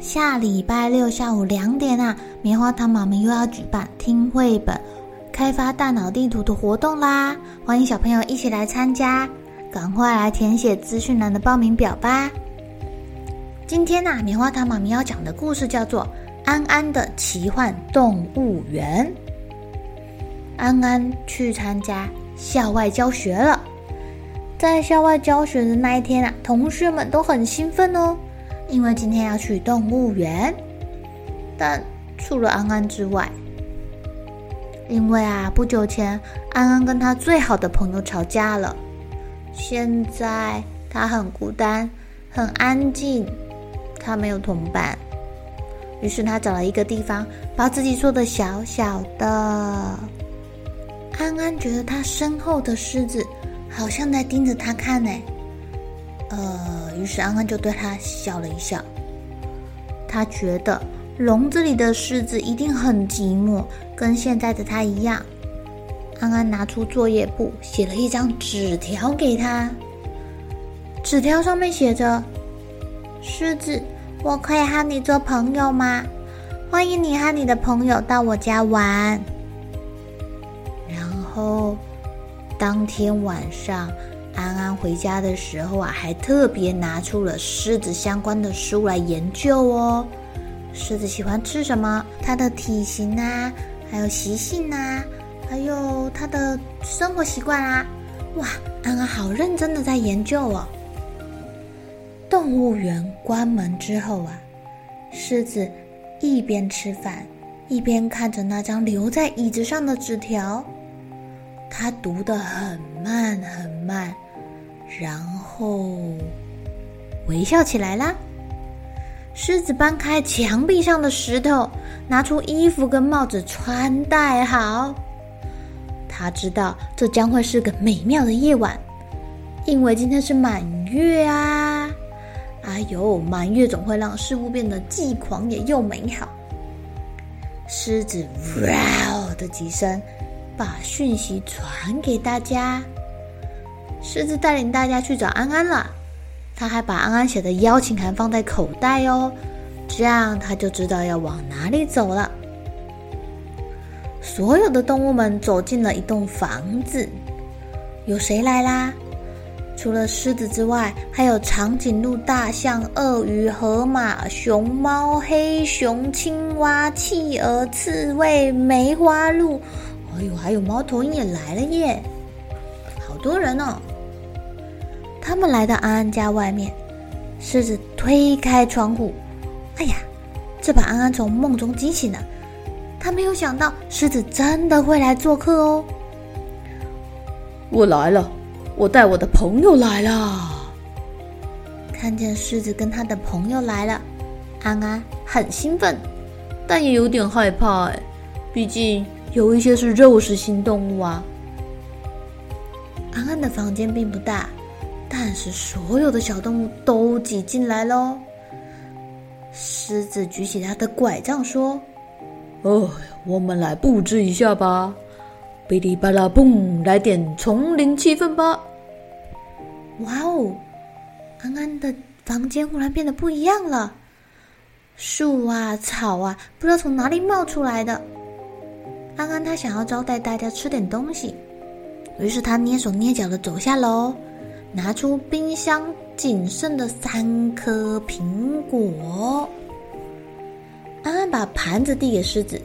下礼拜六下午两点啊，棉花糖妈咪又要举办听绘本、开发大脑地图的活动啦！欢迎小朋友一起来参加，赶快来填写资讯栏的报名表吧。今天啊，棉花糖妈咪要讲的故事叫做《安安的奇幻动物园》。安安去参加校外教学了。在校外教学的那一天啊，同学们都很兴奋哦，因为今天要去动物园。但除了安安之外，因为啊，不久前安安跟他最好的朋友吵架了，现在他很孤单，很安静，他没有同伴。于是他找了一个地方，把自己缩的小小的。安安觉得他身后的狮子。好像在盯着他看呢，呃，于是安安就对他笑了一笑。他觉得笼子里的狮子一定很寂寞，跟现在的他一样。安安拿出作业簿，写了一张纸条给他。纸条上面写着：“狮子，我可以和你做朋友吗？欢迎你和你的朋友到我家玩。”然后。当天晚上，安安回家的时候啊，还特别拿出了狮子相关的书来研究哦。狮子喜欢吃什么？它的体型啊，还有习性啊，还有它的生活习惯啊。哇，安安好认真的在研究哦。动物园关门之后啊，狮子一边吃饭，一边看着那张留在椅子上的纸条。他读得很慢很慢，然后微笑起来啦。狮子搬开墙壁上的石头，拿出衣服跟帽子穿戴好。他知道这将会是个美妙的夜晚，因为今天是满月啊！哎呦，满月总会让事物变得既狂野又美好。狮子“哇”的几声。把讯息传给大家。狮子带领大家去找安安了，他还把安安写的邀请函放在口袋哦，这样他就知道要往哪里走了。所有的动物们走进了一栋房子，有谁来啦？除了狮子之外，还有长颈鹿、大象、鳄鱼、河马、熊猫、黑熊、青蛙、企鹅、刺猬、梅花鹿。哎呦，还有猫头鹰也来了耶！好多人哦。他们来到安安家外面，狮子推开窗户，哎呀，这把安安从梦中惊醒了。他没有想到狮子真的会来做客哦。我来了，我带我的朋友来了。看见狮子跟他的朋友来了，安安很兴奋，但也有点害怕哎，毕竟。有一些是肉食性动物啊。安安的房间并不大，但是所有的小动物都挤进来喽。狮子举起他的拐杖说：“哦，我们来布置一下吧，哔哩吧啦嘣，来点丛林气氛吧。”哇哦，安安的房间忽然变得不一样了，树啊、草啊，不知道从哪里冒出来的。安安他想要招待大家吃点东西，于是他蹑手蹑脚的走下楼，拿出冰箱仅剩的三颗苹果。安安把盘子递给狮子，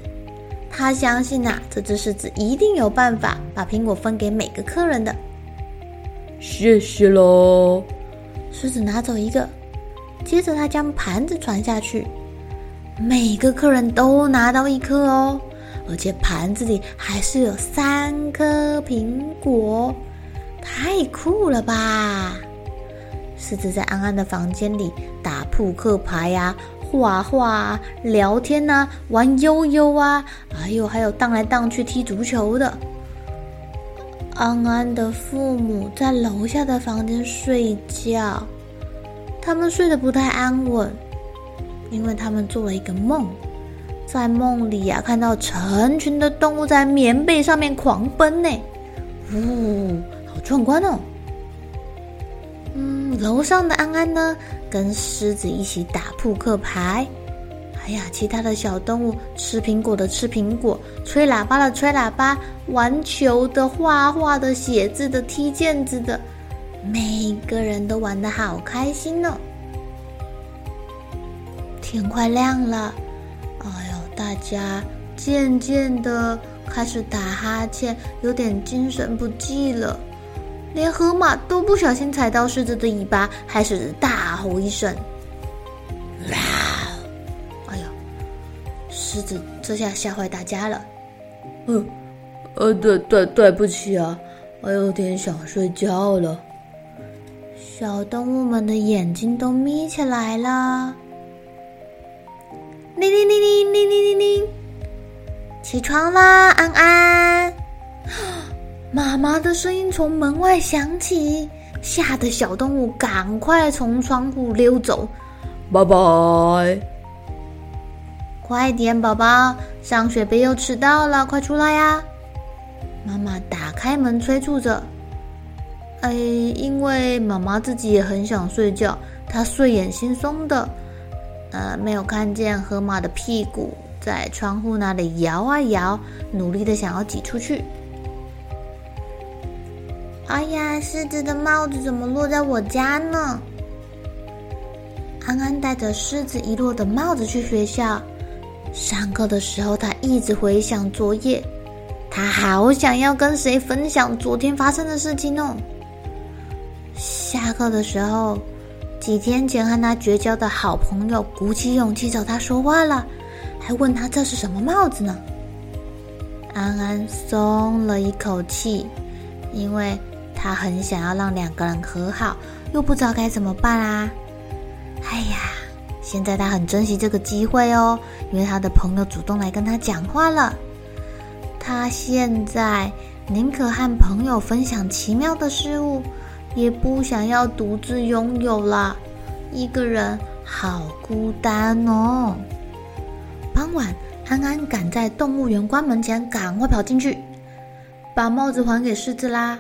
他相信呐、啊，这只狮子一定有办法把苹果分给每个客人的。谢谢喽。狮子拿走一个，接着他将盘子传下去，每个客人都拿到一颗哦，而且盘子里还是有三颗苹果，太酷了吧！狮子在安安的房间里打扑克牌呀、啊。画画、聊天呐、玩悠悠啊，还有还有荡来荡去踢足球的。安安的父母在楼下的房间睡觉，他们睡得不太安稳，因为他们做了一个梦，在梦里呀、啊、看到成群的动物在棉被上面狂奔呢，呜、哦，好壮观哦。嗯，楼上的安安呢，跟狮子一起打扑克牌。哎呀，其他的小动物吃苹果的吃苹果，吹喇叭的吹喇叭，玩球的、画画的、写字的、踢毽子的，每个人都玩的好开心、哦。天快亮了，大家渐渐的开始打哈欠，有点精神不济了。连河马都不小心踩到狮子的尾巴，开始大吼一声：“哇！”哎呦，狮子这下吓坏大家了。嗯，呃，对对对不起啊，我有点想睡觉了。小动物们的眼睛都眯起来了。铃铃铃铃铃铃铃铃，起床啦，安安。妈妈的声音从门外响起，吓得小动物赶快从窗户溜走。拜拜！快点，宝宝，上学别又迟到了，快出来呀！妈妈打开门催促着。哎，因为妈妈自己也很想睡觉，她睡眼惺忪的，呃，没有看见河马的屁股在窗户那里摇啊摇，努力的想要挤出去。哎呀，狮子的帽子怎么落在我家呢？安安带着狮子遗落的帽子去学校。上课的时候，他一直回想昨夜，他好想要跟谁分享昨天发生的事情哦。下课的时候，几天前和他绝交的好朋友鼓起勇气找他说话了，还问他这是什么帽子呢？安安松了一口气，因为。他很想要让两个人和好，又不知道该怎么办啊！哎呀，现在他很珍惜这个机会哦，因为他的朋友主动来跟他讲话了。他现在宁可和朋友分享奇妙的事物，也不想要独自拥有了。一个人好孤单哦。傍晚，安安赶在动物园关门前赶快跑进去，把帽子还给狮子啦。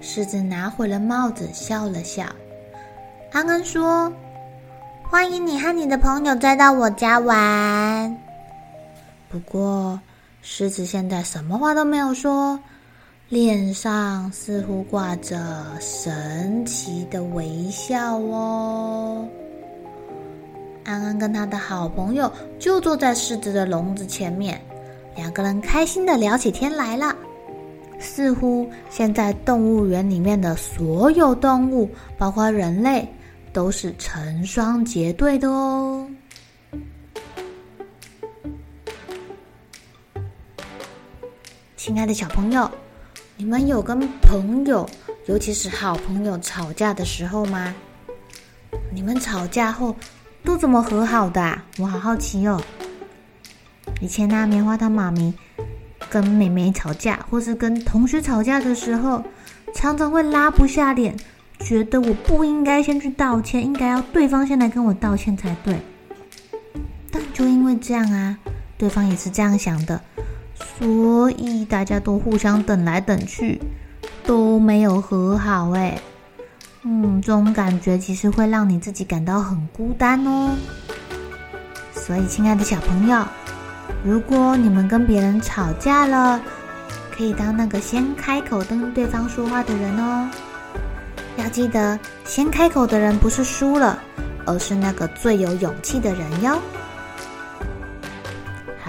狮子拿回了帽子，笑了笑。安安说：“欢迎你和你的朋友再到我家玩。”不过，狮子现在什么话都没有说，脸上似乎挂着神奇的微笑哦。安安跟他的好朋友就坐在狮子的笼子前面，两个人开心的聊起天来了。似乎现在动物园里面的所有动物，包括人类，都是成双结对的哦。亲爱的小朋友，你们有跟朋友，尤其是好朋友吵架的时候吗？你们吵架后都怎么和好的啊？我好好奇哦。以前那棉花糖妈咪。跟妹妹吵架，或是跟同学吵架的时候，常常会拉不下脸，觉得我不应该先去道歉，应该要对方先来跟我道歉才对。但就因为这样啊，对方也是这样想的，所以大家都互相等来等去，都没有和好。哎，嗯，这种感觉其实会让你自己感到很孤单哦。所以，亲爱的小朋友。如果你们跟别人吵架了，可以当那个先开口跟对方说话的人哦。要记得，先开口的人不是输了，而是那个最有勇气的人哟。